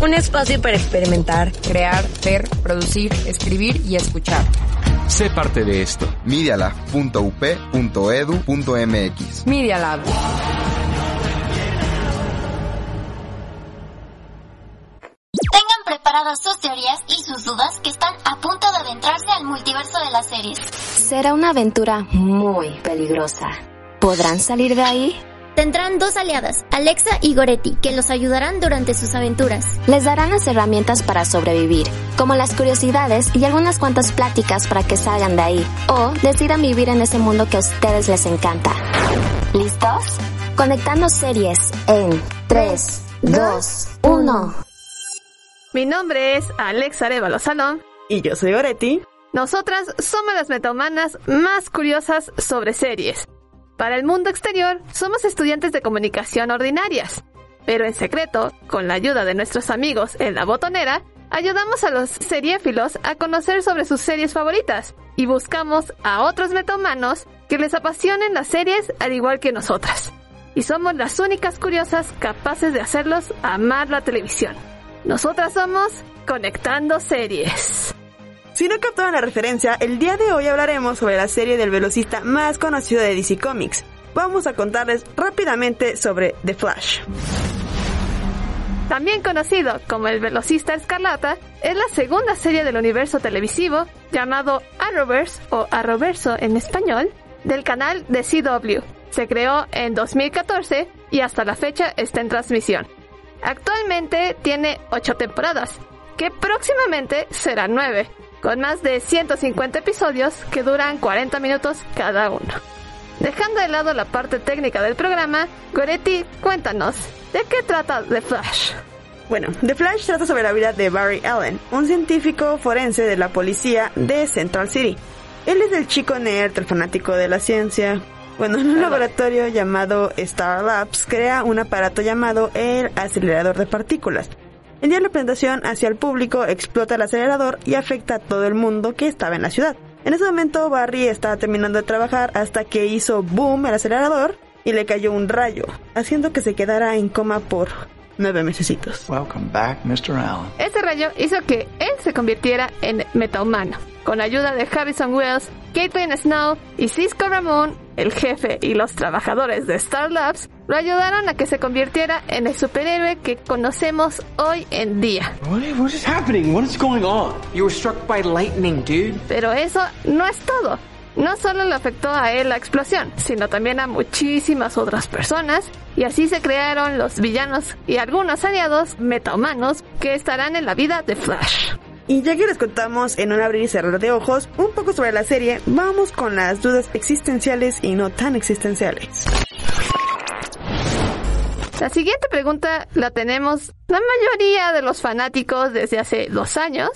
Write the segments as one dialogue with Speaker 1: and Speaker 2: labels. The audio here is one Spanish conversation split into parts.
Speaker 1: Un espacio para experimentar, crear, ver, producir, escribir y escuchar.
Speaker 2: Sé parte de esto.
Speaker 3: medialab.up.edu.mx
Speaker 1: Media Lab.
Speaker 4: Tengan preparadas sus teorías y sus dudas que están a punto de adentrarse al multiverso de las series.
Speaker 5: Será una aventura muy peligrosa. ¿Podrán salir de ahí?
Speaker 4: Tendrán dos aliadas, Alexa y Goretti, que los ayudarán durante sus aventuras.
Speaker 5: Les darán las herramientas para sobrevivir, como las curiosidades y algunas cuantas pláticas para que salgan de ahí o decidan vivir en ese mundo que a ustedes les encanta. ¿Listos? Conectando series en 3, 2, 1.
Speaker 6: Mi nombre es Alexa Arevalo Salón.
Speaker 7: Y yo soy Goretti.
Speaker 6: Nosotras somos las metahumanas más curiosas sobre series. Para el mundo exterior, somos estudiantes de comunicación ordinarias. Pero en secreto, con la ayuda de nuestros amigos en la botonera, ayudamos a los seriéfilos a conocer sobre sus series favoritas y buscamos a otros metahumanos que les apasionen las series al igual que nosotras. Y somos las únicas curiosas capaces de hacerlos amar la televisión. Nosotras somos Conectando Series.
Speaker 7: Si no captaron la referencia, el día de hoy hablaremos sobre la serie del velocista más conocido de DC Comics. Vamos a contarles rápidamente sobre The Flash.
Speaker 6: También conocido como el velocista escarlata, es la segunda serie del universo televisivo llamado Arrowverse o Arrowverso en español del canal de CW. Se creó en 2014 y hasta la fecha está en transmisión. Actualmente tiene 8 temporadas, que próximamente serán 9, con más de 150 episodios que duran 40 minutos cada uno. Dejando de lado la parte técnica del programa, Goretti, cuéntanos, ¿de qué trata The Flash?
Speaker 7: Bueno, The Flash trata sobre la vida de Barry Allen, un científico forense de la policía de Central City. Él es el chico nerd, el fanático de la ciencia. Bueno, en un laboratorio llamado Star Labs crea un aparato llamado el acelerador de partículas. El día de la presentación hacia el público explota el acelerador y afecta a todo el mundo que estaba en la ciudad. En ese momento Barry estaba terminando de trabajar hasta que hizo boom el acelerador y le cayó un rayo, haciendo que se quedara en coma por nueve mesecitos.
Speaker 8: Welcome back, Mr. Allen.
Speaker 6: Ese rayo hizo que él se convirtiera en metahumano. Con ayuda de Harrison Wells, Caitlin Snow y Cisco Ramón, el jefe y los trabajadores de Star Labs, lo ayudaron a que se convirtiera en el superhéroe que conocemos hoy en día.
Speaker 8: What, what is happening? What is going on? You were struck by lightning, dude.
Speaker 6: Pero eso no es todo. No solo le afectó a él la explosión, sino también a muchísimas otras personas, y así se crearon los villanos y algunos aliados metahumanos que estarán en la vida de Flash.
Speaker 7: Y ya que les contamos en un abrir y cerrar de ojos un poco sobre la serie, vamos con las dudas existenciales y no tan existenciales.
Speaker 6: La siguiente pregunta la tenemos la mayoría de los fanáticos desde hace dos años.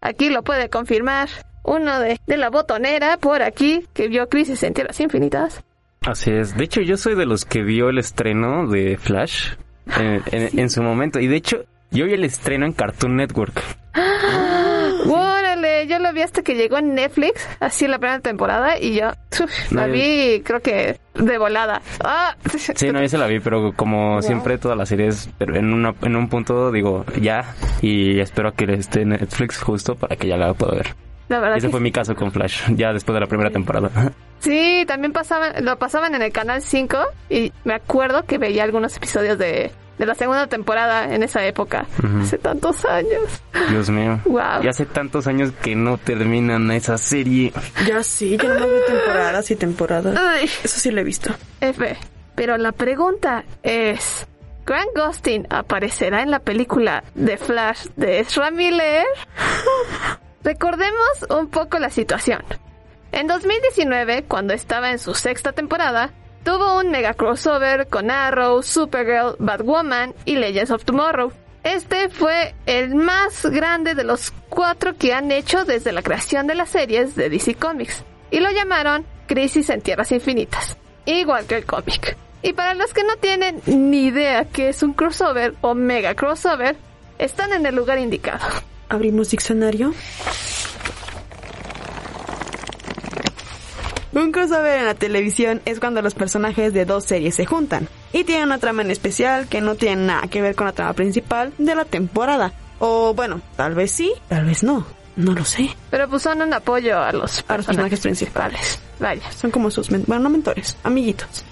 Speaker 6: Aquí lo puede confirmar uno de, de la botonera por aquí que vio Crisis en Tierras Infinitas.
Speaker 9: Así es. De hecho, yo soy de los que vio el estreno de Flash en, en- en su momento. Y de hecho, yo vi el estreno en Cartoon Network.
Speaker 6: ¡Órale! Yo lo vi hasta que llegó en Netflix, así la primera temporada, y yo uf, la vi, creo que de volada. ¡Ah!
Speaker 9: Sí, no, yo se la vi, pero como siempre todas las series, pero en, una, en un punto digo ya, y espero que esté en Netflix justo para que ya la pueda ver.
Speaker 6: La verdad
Speaker 9: Ese
Speaker 6: que
Speaker 9: fue mi caso con Flash, ya después de la primera temporada.
Speaker 6: Sí, también pasaban, lo pasaban en el canal 5 y me acuerdo que veía algunos episodios de, de la segunda temporada en esa época, hace tantos años.
Speaker 9: Dios mío.
Speaker 6: Wow.
Speaker 9: Ya hace tantos años que no terminan esa serie.
Speaker 7: Ya sí, yo no veo temporadas y temporadas.
Speaker 6: Ay,
Speaker 7: Eso sí lo he visto.
Speaker 6: F. Pero la pregunta es, ¿Grant Gustin aparecerá en la película de Flash de Ezra Miller? Recordemos un poco la situación. En 2019, cuando estaba en su sexta temporada, tuvo un mega crossover con Arrow, Supergirl, Batwoman y Legends of Tomorrow. Este fue el más grande de los cuatro que han hecho desde la creación de las series de DC Comics, y lo llamaron Crisis en Tierras Infinitas, igual que el cómic. Y para los que no tienen ni idea qué es un crossover o mega crossover, están en el lugar indicado.
Speaker 7: Abrimos diccionario. Un crossover en la televisión es cuando los personajes de dos series se juntan y tienen una trama en especial que no tiene nada que ver con la trama principal de la temporada. O bueno, tal vez sí, tal vez no. No lo sé.
Speaker 6: Pero pues son un apoyo a los,
Speaker 7: A los personajes principales.
Speaker 6: Vaya.
Speaker 7: Son como sus, bueno, no mentores, amiguitos.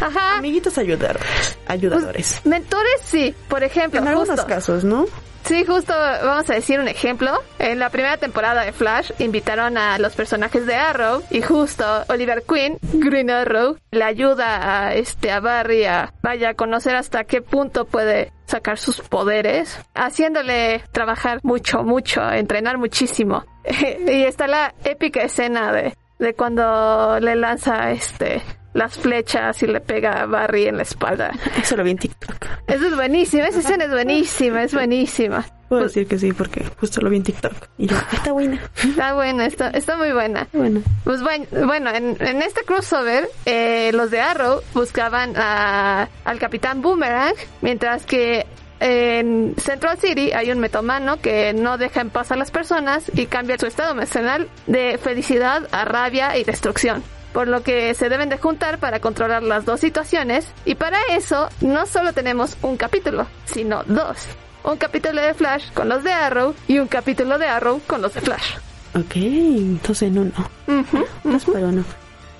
Speaker 6: Ajá.
Speaker 7: Amiguitos ayudadores. Ayudadores.
Speaker 6: Mentores sí, por ejemplo,
Speaker 7: en algunos
Speaker 6: justo.
Speaker 7: casos, ¿no?
Speaker 6: Sí, justo vamos a decir un ejemplo. En la primera temporada de Flash invitaron a los personajes de Arrow y justo Oliver Queen, Green Arrow, le ayuda a este a Barry a vaya a conocer hasta qué punto puede sacar sus poderes, haciéndole trabajar mucho, mucho, entrenar muchísimo. y está la épica escena de de cuando le lanza este las flechas y le pega a Barry en la espalda.
Speaker 7: Eso lo vi en TikTok.
Speaker 6: Eso es buenísimo, esa escena es buenísima, es buenísima.
Speaker 7: Puedo decir que sí, porque justo lo vi en TikTok. Y yo, está buena.
Speaker 6: Está buena, está, está muy buena.
Speaker 7: Bueno.
Speaker 6: Pues bueno, bueno en, en este crossover, eh, los de Arrow buscaban a- al Capitán Boomerang, mientras que en Central City hay un metomano que no deja en paz a las personas y cambia su estado emocional de felicidad a rabia y destrucción. Por lo que se deben de juntar para controlar las dos situaciones y para eso no solo tenemos un capítulo, sino dos. Un capítulo de Flash con los de Arrow y un capítulo de Arrow con los de Flash.
Speaker 7: Ok, entonces no, no.
Speaker 6: Ujú,
Speaker 7: Pues, pero no.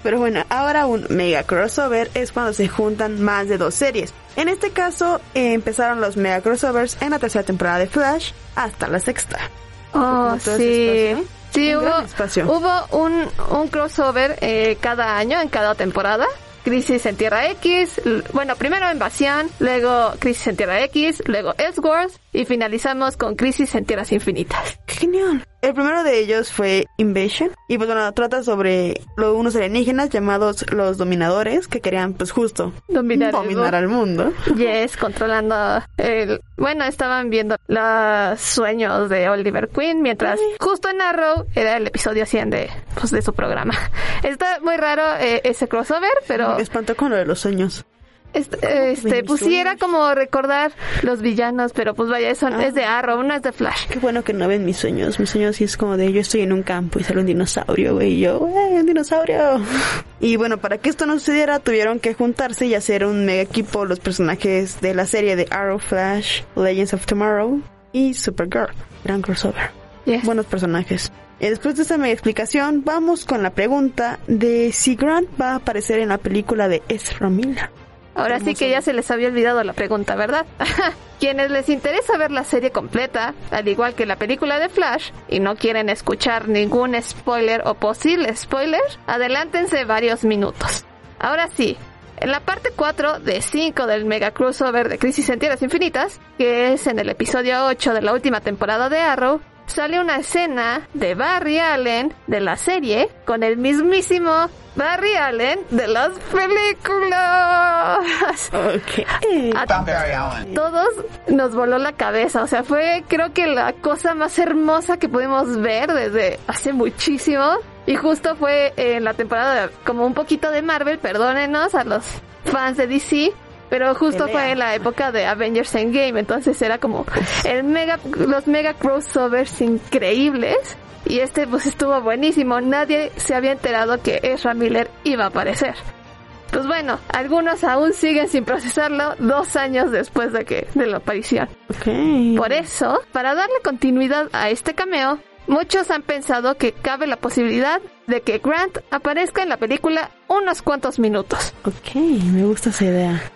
Speaker 7: Pero bueno, ahora un mega crossover es cuando se juntan más de dos series. En este caso, eh, empezaron los mega crossovers en la tercera temporada de Flash hasta la sexta.
Speaker 6: Oh, sí.
Speaker 7: espacio.
Speaker 6: Sí,
Speaker 7: Un
Speaker 6: hubo, hubo un, un crossover eh, cada año, en cada temporada. Crisis en Tierra X, bueno, primero Invasión, luego Crisis en Tierra X, luego Elseworlds y finalizamos con Crisis en Tierras Infinitas.
Speaker 7: ¡Qué genial! El primero de ellos fue Invasion. Y pues bueno, trata sobre los, unos alienígenas llamados los dominadores que querían pues justo
Speaker 6: Dominar el
Speaker 7: dominar al mundo.
Speaker 6: Yes, controlando el... Bueno, estaban viendo los sueños de Oliver Queen, mientras justo en Arrow era el episodio 100 de, pues, de su programa. Está muy raro eh, ese crossover, pero...
Speaker 7: Me espantó con lo de los sueños.
Speaker 6: Este, este, pues sí era como recordar los villanos, pero pues vaya, eso
Speaker 7: Ah.
Speaker 6: es de Arrow, no es de Flash.
Speaker 7: Qué bueno que no ven mis sueños. Mis sueños sí es como de yo estoy en un campo y sale un dinosaurio, güey. Y yo, ¡eh, un dinosaurio! Y bueno, para que esto no sucediera, tuvieron que juntarse y hacer un mega equipo los personajes de la serie de Arrow Flash, Legends of Tomorrow y Supergirl. Gran crossover.
Speaker 6: Yes.
Speaker 7: Buenos personajes. Y después de esta mega explicación, vamos con la pregunta de si Grant va a aparecer en la película de Ezra Miller.
Speaker 6: Ahora sí que ya se les había olvidado la pregunta, ¿verdad? Quienes les interesa ver la serie completa, al igual que la película de Flash, y no quieren escuchar ningún spoiler o posible spoiler, adelántense varios minutos. Ahora sí, en la parte 4 de 5 del mega crossover de Crisis en Tierras Infinitas, que es en el episodio 8 de la última temporada de Arrow, sale una escena de Barry Allen de la serie con el mismísimo Barry Allen de las películas.
Speaker 7: Ok.
Speaker 6: A todos nos voló la cabeza, o sea, fue creo que la cosa más hermosa que pudimos ver desde hace muchísimo. Y justo fue en la temporada de- como un poquito de Marvel, perdónenos a los fans de DC, pero justo
Speaker 7: Pelea.
Speaker 6: fue en la época de Avengers Endgame, entonces era como el mega, los mega crossovers increíbles. Y este pues estuvo buenísimo, nadie se había enterado que Ezra Miller iba a aparecer. Pues bueno, algunos aún siguen sin procesarlo dos años después de que de la aparición. Por eso, para darle continuidad a este cameo, muchos han pensado que cabe la posibilidad de que Grant aparezca en la película unos cuantos minutos.
Speaker 7: Ok, me gusta esa idea.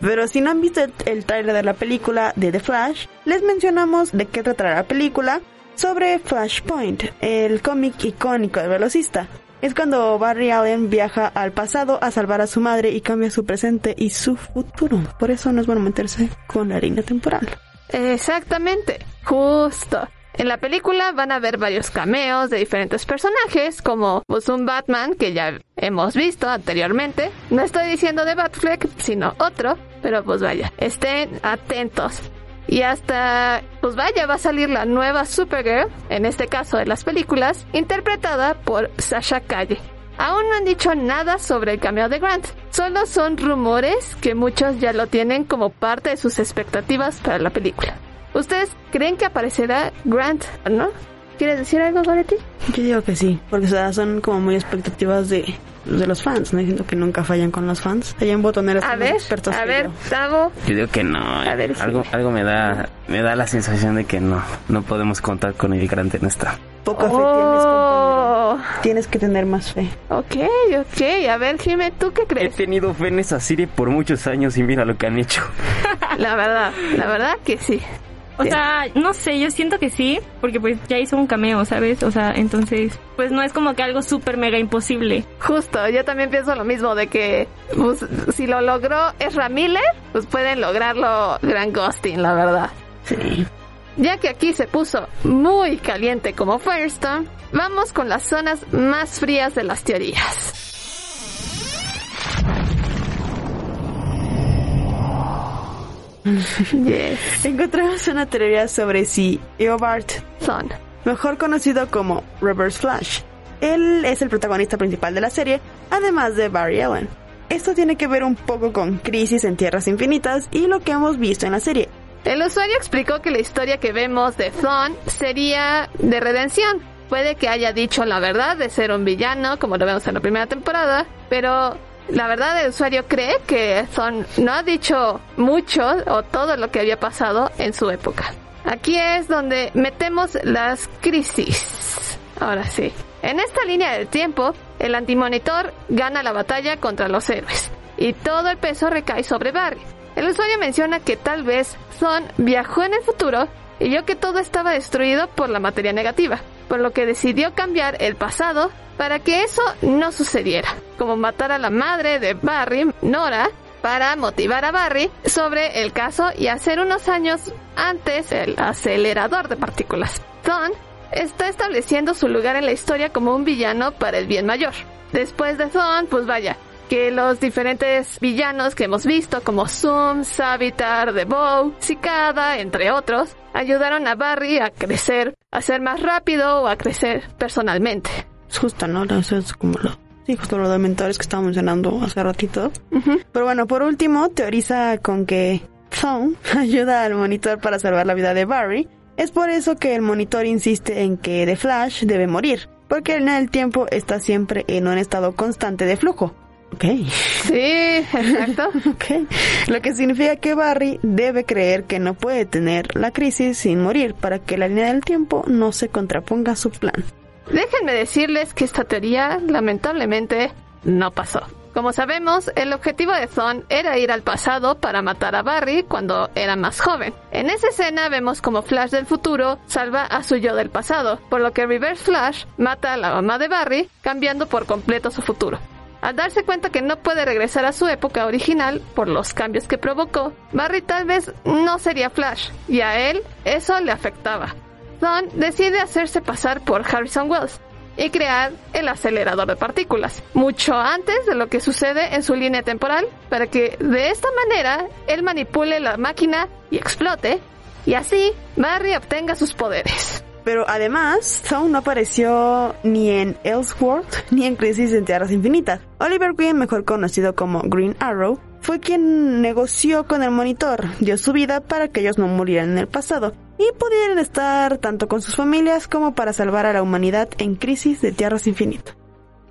Speaker 7: Pero si no han visto el, el trailer de la película de The Flash, les mencionamos de qué tratará la película sobre Flashpoint, el cómic icónico del velocista. Es cuando Barry Allen viaja al pasado a salvar a su madre y cambia su presente y su futuro. Por eso no es bueno meterse con la línea temporal.
Speaker 6: Exactamente, justo. En la película van a ver varios cameos de diferentes personajes, como pues, un Batman que ya hemos visto anteriormente. No estoy diciendo de Batfleck, sino otro, pero pues vaya, estén atentos. Y hasta, pues vaya, va a salir la nueva Supergirl, en este caso de las películas, interpretada por Sasha Calle. Aún no han dicho nada sobre el cameo de Grant, solo son rumores que muchos ya lo tienen como parte de sus expectativas para la película. ¿Ustedes creen que aparecerá Grant, no? ¿Quieres decir algo, Goretti?
Speaker 7: Yo digo que sí, porque o sea, son como muy expectativas de de los fans, no diciendo que nunca fallan con los fans. Allá en botoneros
Speaker 6: A ver,
Speaker 7: expertos
Speaker 6: a ver,
Speaker 7: yo.
Speaker 6: Tavo.
Speaker 9: Yo digo que no.
Speaker 6: A ver, sí.
Speaker 9: algo, algo me da, me da la sensación de que no, no podemos contar con el gran en esta.
Speaker 7: Poca fe tienes.
Speaker 6: Oh,
Speaker 7: Tienes que tener más fe.
Speaker 6: ok, ok. A ver, Jimé, ¿tú qué
Speaker 9: He
Speaker 6: crees?
Speaker 9: tenido fe en esa serie por muchos años y mira lo que han hecho.
Speaker 6: La verdad, la verdad que sí.
Speaker 3: O sea, no sé, yo siento que sí, porque pues ya hizo un cameo, ¿sabes? O sea, entonces, pues no es como que algo súper mega imposible.
Speaker 6: Justo, yo también pienso lo mismo de que pues, si lo logró Ezra Miller, pues pueden lograrlo Gran Ghosting, la verdad.
Speaker 7: Sí.
Speaker 6: Ya que aquí se puso muy caliente como Firestone, vamos con las zonas más frías de las teorías. Yes,
Speaker 7: Encontramos una teoría sobre si Eobard,
Speaker 6: son.
Speaker 7: mejor conocido como Reverse Flash, él es el protagonista principal de la serie, además de Barry Allen. Esto tiene que ver un poco con Crisis en Tierras Infinitas y lo que hemos visto en la serie.
Speaker 6: El usuario explicó que la historia que vemos de Thon sería de redención. Puede que haya dicho la verdad de ser un villano, como lo vemos en la primera temporada, pero la verdad el usuario cree que Thon no ha dicho mucho o todo lo que había pasado en su época. Aquí es donde metemos las crisis. Ahora sí. En esta línea del tiempo, el antimonitor gana la batalla contra los héroes y todo el peso recae sobre Barry. El usuario menciona que tal vez Son viajó en el futuro y vio que todo estaba destruido por la materia negativa, por lo que decidió cambiar el pasado para que eso no sucediera, como matar a la madre de Barry, Nora, para motivar a Barry sobre el caso y hacer unos años antes el acelerador de partículas. Son está estableciendo su lugar en la historia como un villano para el bien mayor. Después de Thon, pues vaya, que los diferentes villanos que hemos visto, como Zoom, Savitar, The Bow, Cicada, entre otros, ayudaron a Barry a crecer, a ser más rápido o a crecer personalmente.
Speaker 7: Es justo, ¿no? Eso es como lo... Sí, justo lo de mentores que estaba mencionando hace ratito. Pero bueno, por último, teoriza con que Thon ayuda al monitor para salvar la vida de Barry. Es por eso que el monitor insiste en que The Flash debe morir, porque en el tiempo está siempre en un estado constante de flujo. Ok.
Speaker 6: Sí, exacto.
Speaker 7: Ok. Lo que significa que Barry debe creer que no puede tener la crisis sin morir para que la línea del tiempo no se contraponga a su plan.
Speaker 6: Déjenme decirles que esta teoría, lamentablemente, no pasó. Como sabemos, el objetivo de Thon era ir al pasado para matar a Barry cuando era más joven. En esa escena vemos como Flash del futuro salva a su yo del pasado, por lo que Reverse Flash mata a la mamá de Barry, cambiando por completo su futuro. Al darse cuenta que no puede regresar a su época original por los cambios que provocó, Barry tal vez no sería Flash, y a él eso le afectaba. Thon decide hacerse pasar por Harrison Wells y crear el acelerador de partículas, mucho antes de lo que sucede en su línea temporal, para que de esta manera él manipule la máquina y explote, y así Barry obtenga sus poderes.
Speaker 7: Pero además, Thawne no apareció ni en Elseworld ni en Crisis en Tierras Infinitas. Oliver Queen, mejor conocido como Green Arrow, fue quien negoció con el monitor, dio su vida para que ellos no murieran en el pasado y pudieran estar tanto con sus familias como para salvar a la humanidad en Crisis de Tierras Infinitas.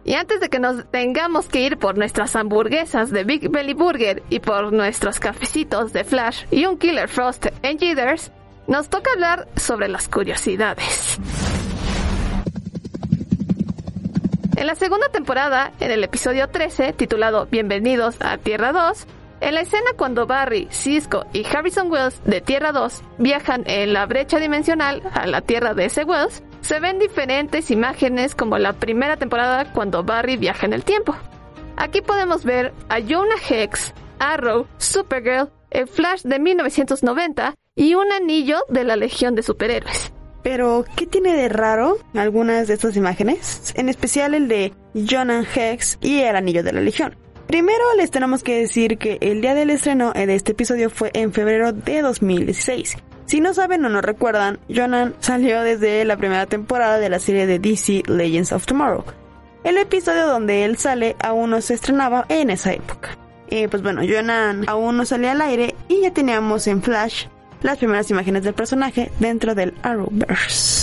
Speaker 6: Y antes de que nos tengamos que ir por nuestras hamburguesas de Big Belly Burger y por nuestros cafecitos de Flash y un Killer Frost en Jitters, nos toca hablar sobre las curiosidades. En la segunda temporada, en el episodio 13, titulado Bienvenidos a Tierra 2, en la escena cuando Barry, Cisco y Harrison Wells de Tierra 2 viajan en la brecha dimensional a la Tierra de ese Wells, se ven diferentes imágenes como la primera temporada cuando Barry viaja en el tiempo. Aquí podemos ver a Jonah Hex, Arrow, Supergirl, el Flash de 1990 y un anillo de la Legión de Superhéroes.
Speaker 7: Pero, ¿qué tiene de raro algunas de estas imágenes? En especial el de Jonah Hex y el Anillo de la Legión. Primero les tenemos que decir que el día del estreno de este episodio fue en febrero de 2016. Si no saben o no recuerdan, Jonah salió desde la primera temporada de la serie de DC Legends of Tomorrow. El episodio donde él sale aún no se estrenaba en esa época. Y pues bueno, Jonah aún no salía al aire y ya teníamos en Flash las primeras imágenes del personaje dentro del Arrowverse.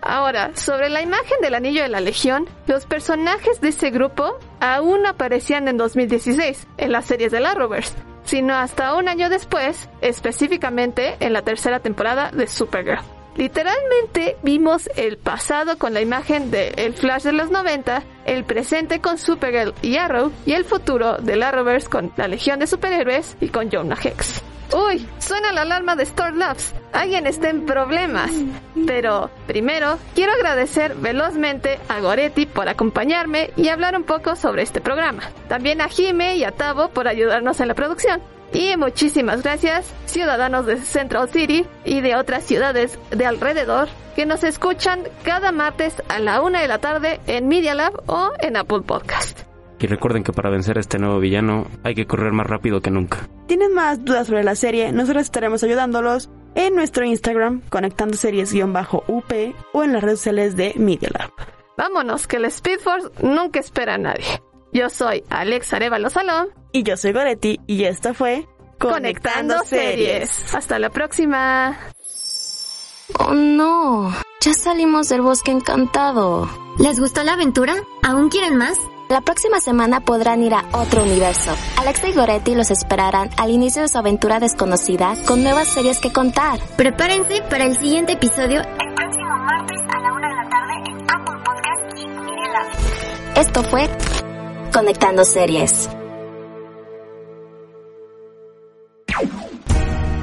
Speaker 6: Ahora, sobre la imagen del Anillo de la Legión, los personajes de ese grupo aún no aparecían en 2016 en las series de la Rovers, sino hasta un año después, específicamente en la tercera temporada de Supergirl. Literalmente vimos el pasado con la imagen de El Flash de los 90, el presente con Supergirl y Arrow y el futuro de la Rovers con la Legión de Superhéroes y con Jonah Hex. Uy, suena la alarma de Star Labs. Alguien está en problemas. Pero primero, quiero agradecer velozmente a Goretti por acompañarme y hablar un poco sobre este programa. También a Jime y a Tavo por ayudarnos en la producción. Y muchísimas gracias, ciudadanos de Central City y de otras ciudades de alrededor que nos escuchan cada martes a la una de la tarde en Media Lab o en Apple Podcast.
Speaker 9: Y recuerden que para vencer a este nuevo villano hay que correr más rápido que nunca.
Speaker 7: ¿Tienen más dudas sobre la serie? Nosotros estaremos ayudándolos en nuestro Instagram, conectando series-up o en las redes sociales de Media Lab.
Speaker 6: Vámonos, que el Speed Force nunca espera a nadie. Yo soy Alex Arevalo Salón.
Speaker 7: Y yo soy Goretti, y esto fue
Speaker 6: Conectando, series. Hasta la próxima.
Speaker 5: Oh no, ya salimos del bosque encantado.
Speaker 4: ¿Les gustó la aventura? ¿Aún quieren más?
Speaker 5: La próxima semana podrán ir a otro universo. Alexa y Goretti los esperarán al inicio de su aventura desconocida con nuevas series que contar.
Speaker 4: Prepárense para el siguiente episodio el próximo martes a la una de la tarde en Apple Podcast y Lab.
Speaker 5: Esto fue Conectando Series.